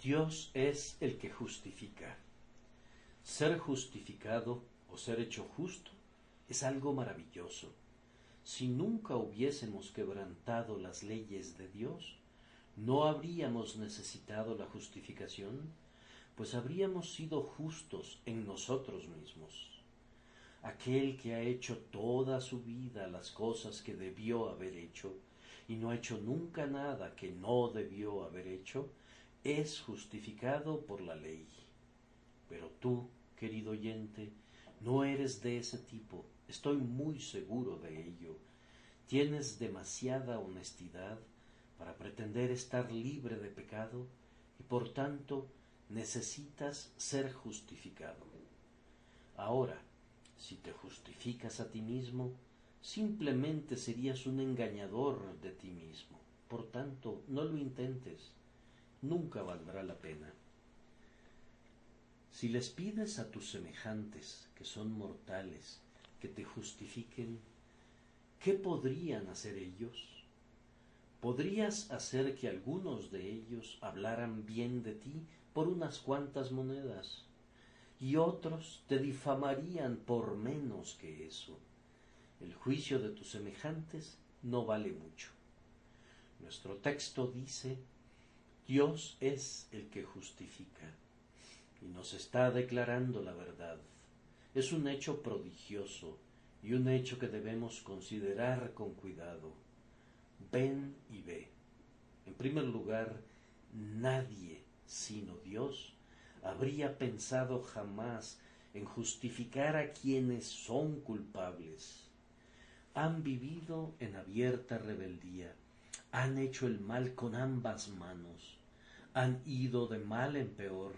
Dios es el que justifica. Ser justificado o ser hecho justo es algo maravilloso. Si nunca hubiésemos quebrantado las leyes de Dios, no habríamos necesitado la justificación, pues habríamos sido justos en nosotros mismos. Aquel que ha hecho toda su vida las cosas que debió haber hecho, y no ha hecho nunca nada que no debió haber hecho, es justificado por la ley. Pero tú, querido oyente, no eres de ese tipo, estoy muy seguro de ello. Tienes demasiada honestidad para pretender estar libre de pecado y por tanto necesitas ser justificado. Ahora, si te justificas a ti mismo, simplemente serías un engañador de ti mismo. Por tanto, no lo intentes nunca valdrá la pena. Si les pides a tus semejantes, que son mortales, que te justifiquen, ¿qué podrían hacer ellos? ¿Podrías hacer que algunos de ellos hablaran bien de ti por unas cuantas monedas? Y otros te difamarían por menos que eso. El juicio de tus semejantes no vale mucho. Nuestro texto dice Dios es el que justifica y nos está declarando la verdad. Es un hecho prodigioso y un hecho que debemos considerar con cuidado. Ven y ve. En primer lugar, nadie sino Dios habría pensado jamás en justificar a quienes son culpables. Han vivido en abierta rebeldía, han hecho el mal con ambas manos, han ido de mal en peor,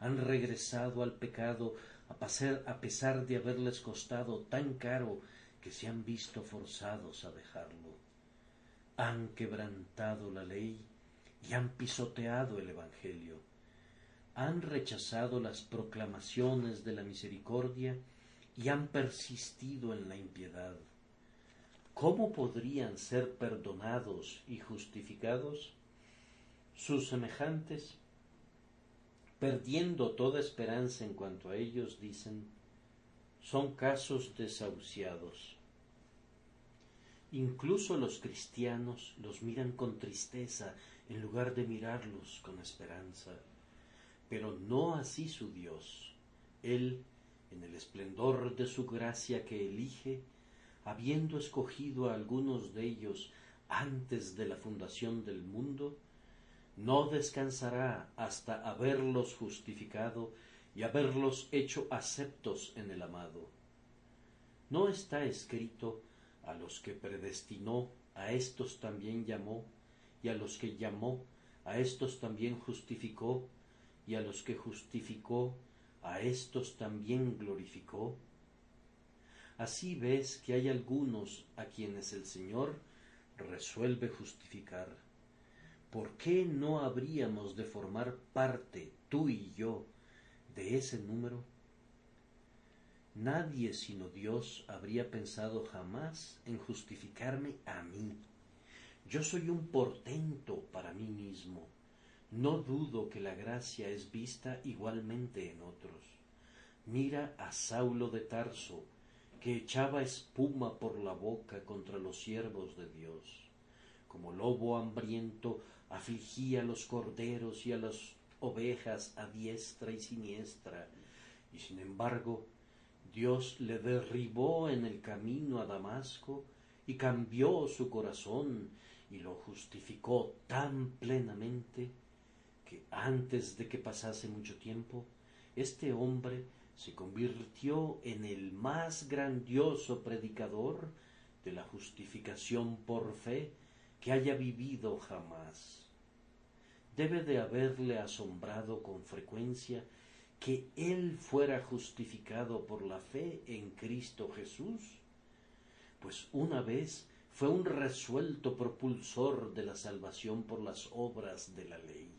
han regresado al pecado a, pesar de haberles costado tan caro que se han visto forzados a dejarlo. Han quebrantado la ley y han pisoteado el Evangelio. Han rechazado las proclamaciones de la misericordia y han persistido en la impiedad. ¿Cómo podrían ser perdonados y justificados? Sus semejantes, perdiendo toda esperanza en cuanto a ellos, dicen, son casos desahuciados. Incluso los cristianos los miran con tristeza en lugar de mirarlos con esperanza. Pero no así su Dios. Él, en el esplendor de su gracia que elige, habiendo escogido a algunos de ellos antes de la fundación del mundo, no descansará hasta haberlos justificado y haberlos hecho aceptos en el amado. ¿No está escrito a los que predestinó, a éstos también llamó, y a los que llamó, a éstos también justificó, y a los que justificó, a éstos también glorificó? Así ves que hay algunos a quienes el Señor resuelve justificar ¿por qué no habríamos de formar parte, tú y yo, de ese número? Nadie sino Dios habría pensado jamás en justificarme a mí. Yo soy un portento para mí mismo. No dudo que la gracia es vista igualmente en otros. Mira a Saulo de Tarso, que echaba espuma por la boca contra los siervos de Dios como lobo hambriento, afligía a los corderos y a las ovejas a diestra y siniestra, y sin embargo Dios le derribó en el camino a Damasco y cambió su corazón y lo justificó tan plenamente que antes de que pasase mucho tiempo, este hombre se convirtió en el más grandioso predicador de la justificación por fe que haya vivido jamás. Debe de haberle asombrado con frecuencia que él fuera justificado por la fe en Cristo Jesús, pues una vez fue un resuelto propulsor de la salvación por las obras de la ley.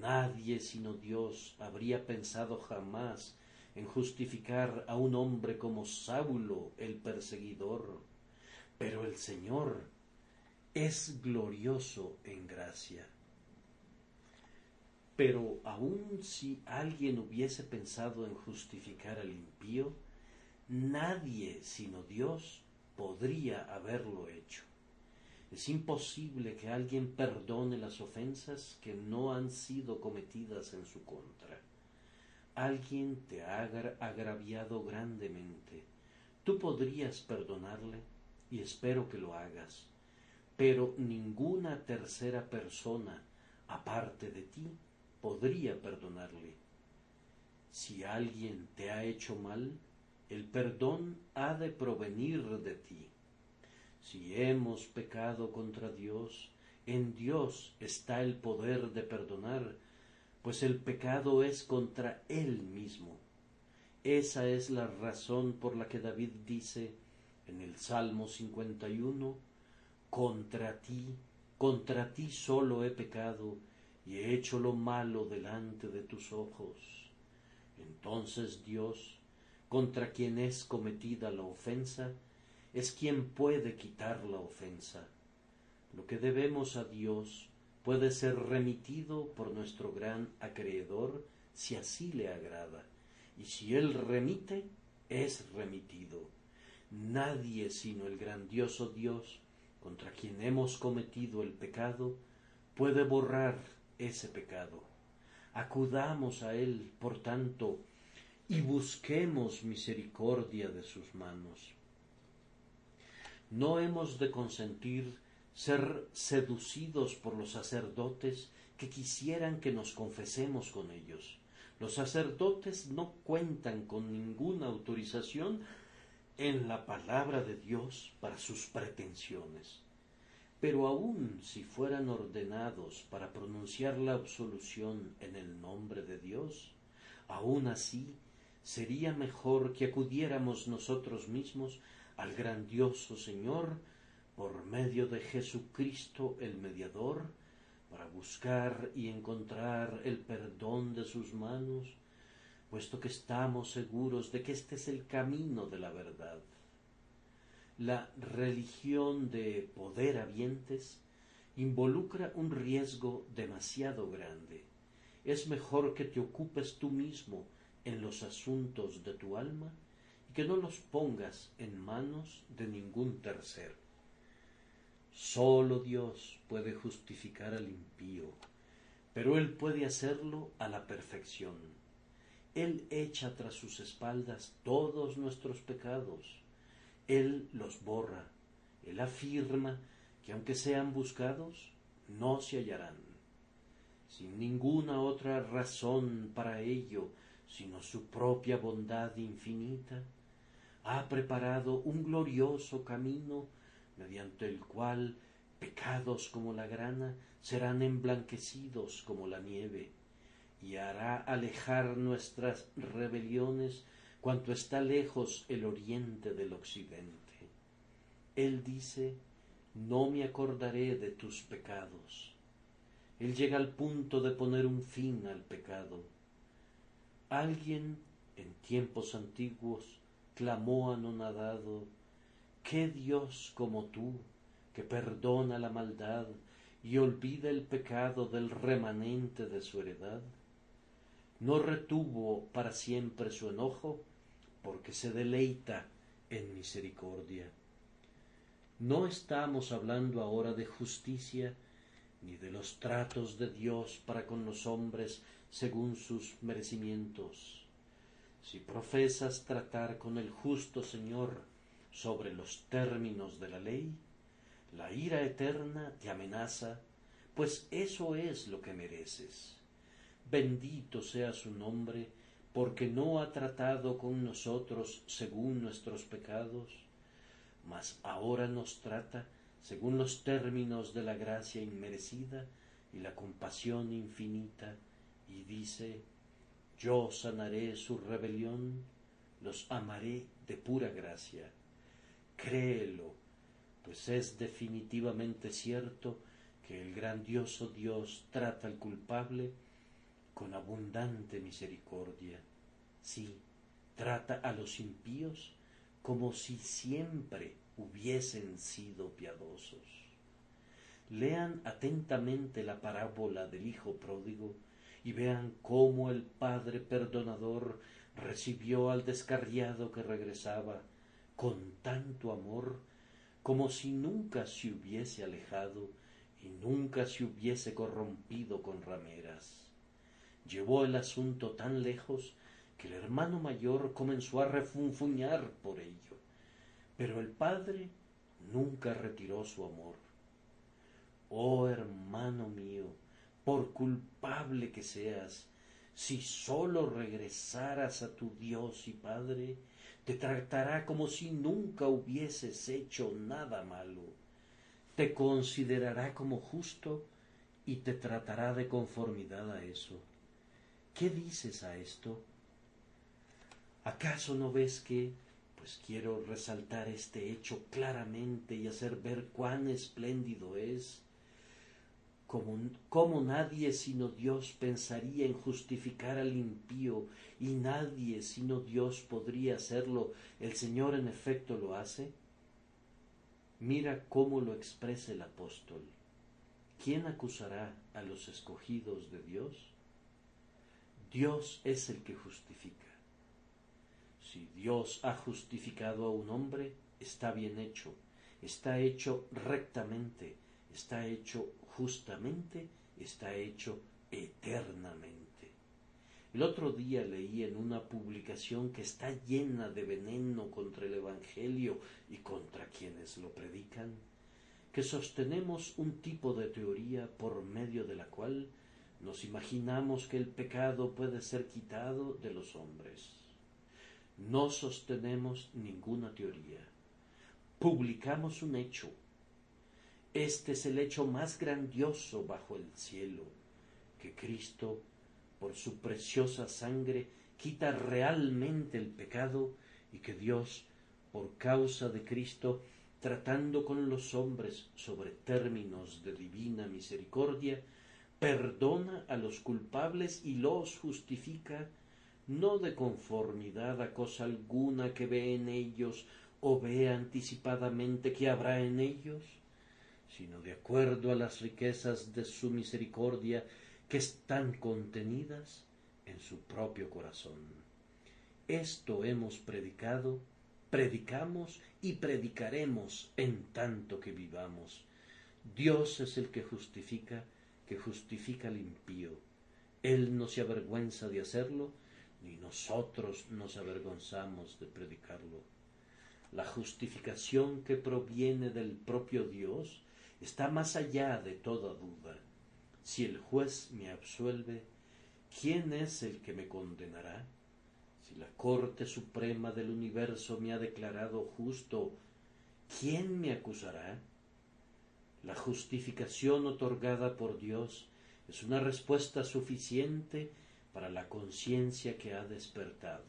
Nadie sino Dios habría pensado jamás en justificar a un hombre como Saulo el perseguidor, pero el Señor es glorioso en gracia. Pero aun si alguien hubiese pensado en justificar al impío, nadie sino Dios podría haberlo hecho. Es imposible que alguien perdone las ofensas que no han sido cometidas en su contra. Alguien te ha agraviado grandemente. Tú podrías perdonarle y espero que lo hagas, pero ninguna tercera persona aparte de ti podría perdonarle. Si alguien te ha hecho mal, el perdón ha de provenir de ti. Si hemos pecado contra Dios, en Dios está el poder de perdonar, pues el pecado es contra Él mismo. Esa es la razón por la que David dice en el Salmo 51, Contra ti, contra ti solo he pecado y he hecho lo malo delante de tus ojos. Entonces Dios, contra quien es cometida la ofensa, es quien puede quitar la ofensa. Lo que debemos a Dios puede ser remitido por nuestro gran acreedor si así le agrada, y si Él remite, es remitido. Nadie sino el grandioso Dios, contra quien hemos cometido el pecado, puede borrar ese pecado. Acudamos a Él, por tanto, y busquemos misericordia de sus manos. No hemos de consentir ser seducidos por los sacerdotes que quisieran que nos confesemos con ellos. Los sacerdotes no cuentan con ninguna autorización en la palabra de Dios para sus pretensiones. Pero aun si fueran ordenados para pronunciar la absolución en el nombre de Dios, aun así sería mejor que acudiéramos nosotros mismos al grandioso Señor por medio de Jesucristo el mediador, para buscar y encontrar el perdón de sus manos, puesto que estamos seguros de que este es el camino de la verdad. La religión de poder habientes involucra un riesgo demasiado grande. Es mejor que te ocupes tú mismo en los asuntos de tu alma y que no los pongas en manos de ningún tercero. Solo Dios puede justificar al impío, pero Él puede hacerlo a la perfección. Él echa tras sus espaldas todos nuestros pecados él los borra. Él afirma que aunque sean buscados, no se hallarán. Sin ninguna otra razón para ello, sino su propia bondad infinita, ha preparado un glorioso camino mediante el cual pecados como la grana serán emblanquecidos como la nieve, y hará alejar nuestras rebeliones cuanto está lejos el oriente del occidente. Él dice, no me acordaré de tus pecados. Él llega al punto de poner un fin al pecado. Alguien en tiempos antiguos clamó anonadado, ¿qué Dios como tú, que perdona la maldad y olvida el pecado del remanente de su heredad? ¿No retuvo para siempre su enojo? porque se deleita en misericordia. No estamos hablando ahora de justicia ni de los tratos de Dios para con los hombres según sus merecimientos. Si profesas tratar con el justo Señor sobre los términos de la ley, la ira eterna te amenaza, pues eso es lo que mereces. Bendito sea su nombre, porque no ha tratado con nosotros según nuestros pecados, mas ahora nos trata según los términos de la gracia inmerecida y la compasión infinita, y dice, yo sanaré su rebelión, los amaré de pura gracia. Créelo, pues es definitivamente cierto que el grandioso Dios trata al culpable con abundante misericordia. Sí, trata a los impíos como si siempre hubiesen sido piadosos. Lean atentamente la parábola del Hijo pródigo y vean cómo el Padre perdonador recibió al descarriado que regresaba con tanto amor como si nunca se hubiese alejado y nunca se hubiese corrompido con rameras. Llevó el asunto tan lejos que el hermano mayor comenzó a refunfuñar por ello, pero el padre nunca retiró su amor. Oh hermano mío, por culpable que seas, si sólo regresaras a tu Dios y Padre, te tratará como si nunca hubieses hecho nada malo, te considerará como justo y te tratará de conformidad a eso. ¿Qué dices a esto? ¿Acaso no ves que, pues quiero resaltar este hecho claramente y hacer ver cuán espléndido es, como, nadie sino Dios pensaría en justificar al impío y nadie sino Dios podría hacerlo, el Señor en efecto lo hace? Mira cómo lo expresa el apóstol. ¿Quién acusará a los escogidos de Dios? Dios es el que justifica. Si Dios ha justificado a un hombre, está bien hecho, está hecho rectamente, está hecho justamente, está hecho eternamente. El otro día leí en una publicación que está llena de veneno contra el Evangelio y contra quienes lo predican, que sostenemos un tipo de teoría por medio de la cual nos imaginamos que el pecado puede ser quitado de los hombres. No sostenemos ninguna teoría. Publicamos un hecho este es el hecho más grandioso bajo el cielo, que Cristo, por su preciosa sangre, quita realmente el pecado y que Dios, por causa de Cristo, tratando con los hombres sobre términos de divina misericordia, perdona a los culpables y los justifica, no de conformidad a cosa alguna que ve en ellos o ve anticipadamente que habrá en ellos, sino de acuerdo a las riquezas de su misericordia que están contenidas en su propio corazón. Esto hemos predicado, predicamos y predicaremos en tanto que vivamos. Dios es el que justifica, que justifica al impío. Él no se avergüenza de hacerlo, ni nosotros nos avergonzamos de predicarlo. La justificación que proviene del propio Dios está más allá de toda duda. Si el juez me absuelve, ¿quién es el que me condenará? Si la Corte Suprema del Universo me ha declarado justo, ¿quién me acusará? La justificación otorgada por Dios es una respuesta suficiente para la conciencia que ha despertado.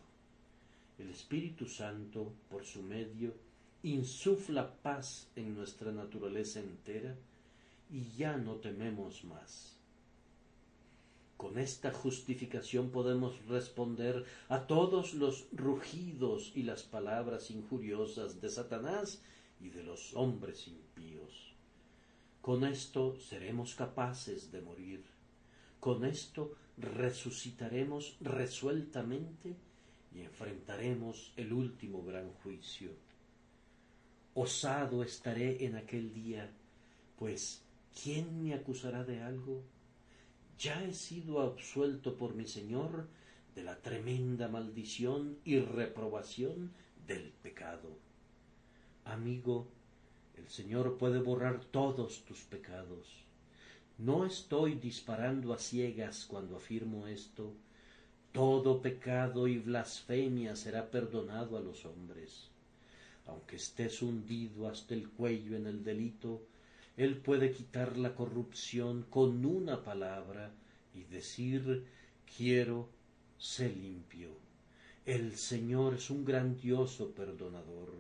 El Espíritu Santo, por su medio, insufla paz en nuestra naturaleza entera y ya no tememos más. Con esta justificación podemos responder a todos los rugidos y las palabras injuriosas de Satanás y de los hombres impíos. Con esto seremos capaces de morir. Con esto resucitaremos resueltamente y enfrentaremos el último gran juicio osado estaré en aquel día, pues ¿quién me acusará de algo? Ya he sido absuelto por mi Señor de la tremenda maldición y reprobación del pecado. Amigo, el Señor puede borrar todos tus pecados. No estoy disparando a ciegas cuando afirmo esto. Todo pecado y blasfemia será perdonado a los hombres aunque estés hundido hasta el cuello en el delito, Él puede quitar la corrupción con una palabra y decir quiero ser limpio. El Señor es un grandioso perdonador.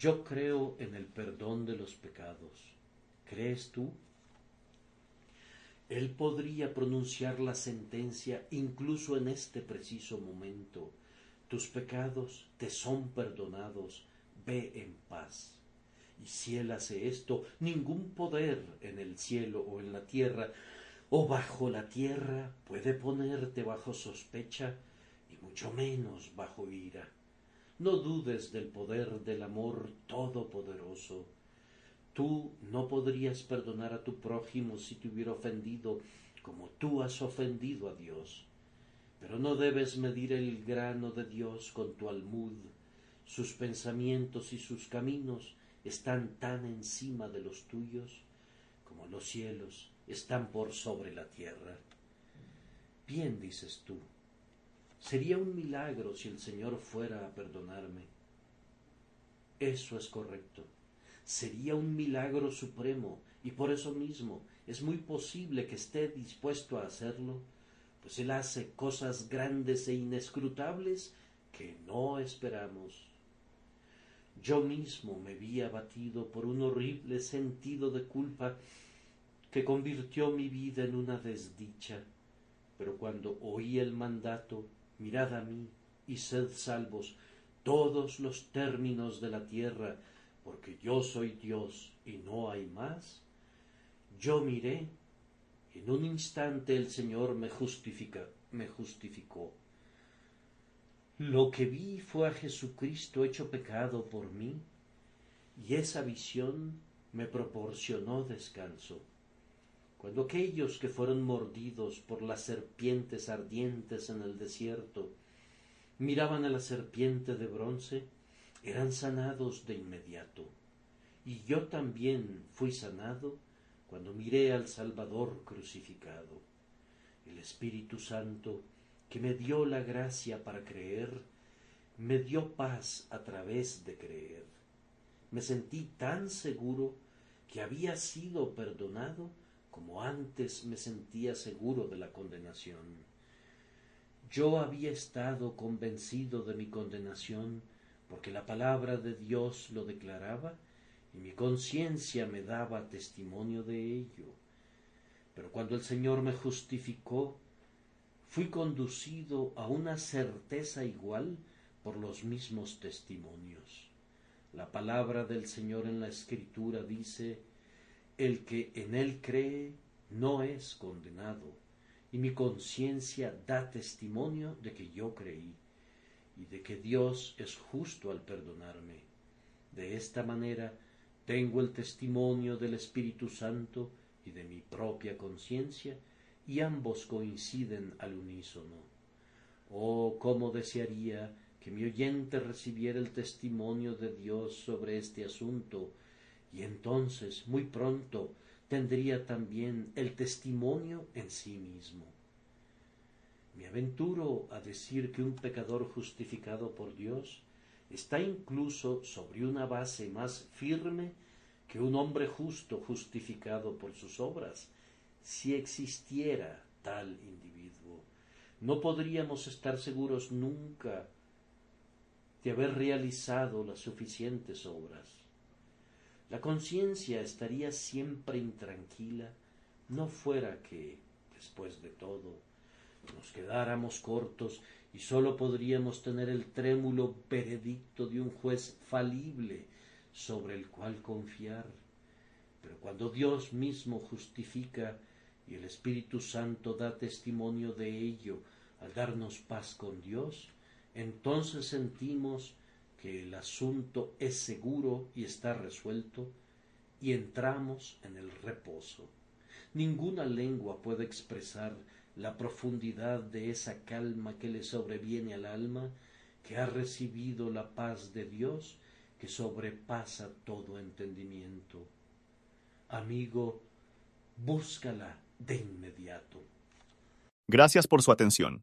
Yo creo en el perdón de los pecados. ¿Crees tú? Él podría pronunciar la sentencia incluso en este preciso momento tus pecados te son perdonados, ve en paz. Y si Él hace esto, ningún poder en el cielo o en la tierra o bajo la tierra puede ponerte bajo sospecha y mucho menos bajo ira. No dudes del poder del amor todopoderoso. Tú no podrías perdonar a tu prójimo si te hubiera ofendido como tú has ofendido a Dios. Pero no debes medir el grano de Dios con tu almud. Sus pensamientos y sus caminos están tan encima de los tuyos como los cielos están por sobre la tierra. Bien dices tú, sería un milagro si el Señor fuera a perdonarme. Eso es correcto. Sería un milagro supremo y por eso mismo es muy posible que esté dispuesto a hacerlo, pues Él hace cosas grandes e inescrutables que no esperamos. Yo mismo me vi abatido por un horrible sentido de culpa que convirtió mi vida en una desdicha. Pero cuando oí el mandato, mirad a mí y sed salvos todos los términos de la tierra, porque yo soy Dios y no hay más, yo miré, en un instante el Señor me justifica, me justificó. Lo que vi fue a Jesucristo hecho pecado por mí, y esa visión me proporcionó descanso. Cuando aquellos que fueron mordidos por las serpientes ardientes en el desierto miraban a la serpiente de bronce, eran sanados de inmediato. Y yo también fui sanado cuando miré al Salvador crucificado. El Espíritu Santo que me dio la gracia para creer, me dio paz a través de creer. Me sentí tan seguro que había sido perdonado como antes me sentía seguro de la condenación. Yo había estado convencido de mi condenación porque la palabra de Dios lo declaraba y mi conciencia me daba testimonio de ello. Pero cuando el Señor me justificó, fui conducido a una certeza igual por los mismos testimonios. La palabra del Señor en la Escritura dice, el que en él cree no es condenado, y mi conciencia da testimonio de que yo creí, y de que Dios es justo al perdonarme. De esta manera tengo el testimonio del Espíritu Santo y de mi propia conciencia, y ambos coinciden al unísono. Oh, cómo desearía que mi oyente recibiera el testimonio de Dios sobre este asunto, y entonces muy pronto tendría también el testimonio en sí mismo. Me aventuro a decir que un pecador justificado por Dios está incluso sobre una base más firme que un hombre justo justificado por sus obras, si existiera tal individuo. No podríamos estar seguros nunca de haber realizado las suficientes obras. La conciencia estaría siempre intranquila, no fuera que, después de todo, nos quedáramos cortos y sólo podríamos tener el trémulo veredicto de un juez falible sobre el cual confiar. Pero cuando Dios mismo justifica y el Espíritu Santo da testimonio de ello al darnos paz con Dios, entonces sentimos que el asunto es seguro y está resuelto y entramos en el reposo. Ninguna lengua puede expresar la profundidad de esa calma que le sobreviene al alma que ha recibido la paz de Dios que sobrepasa todo entendimiento. Amigo, búscala de inmediato. Gracias por su atención.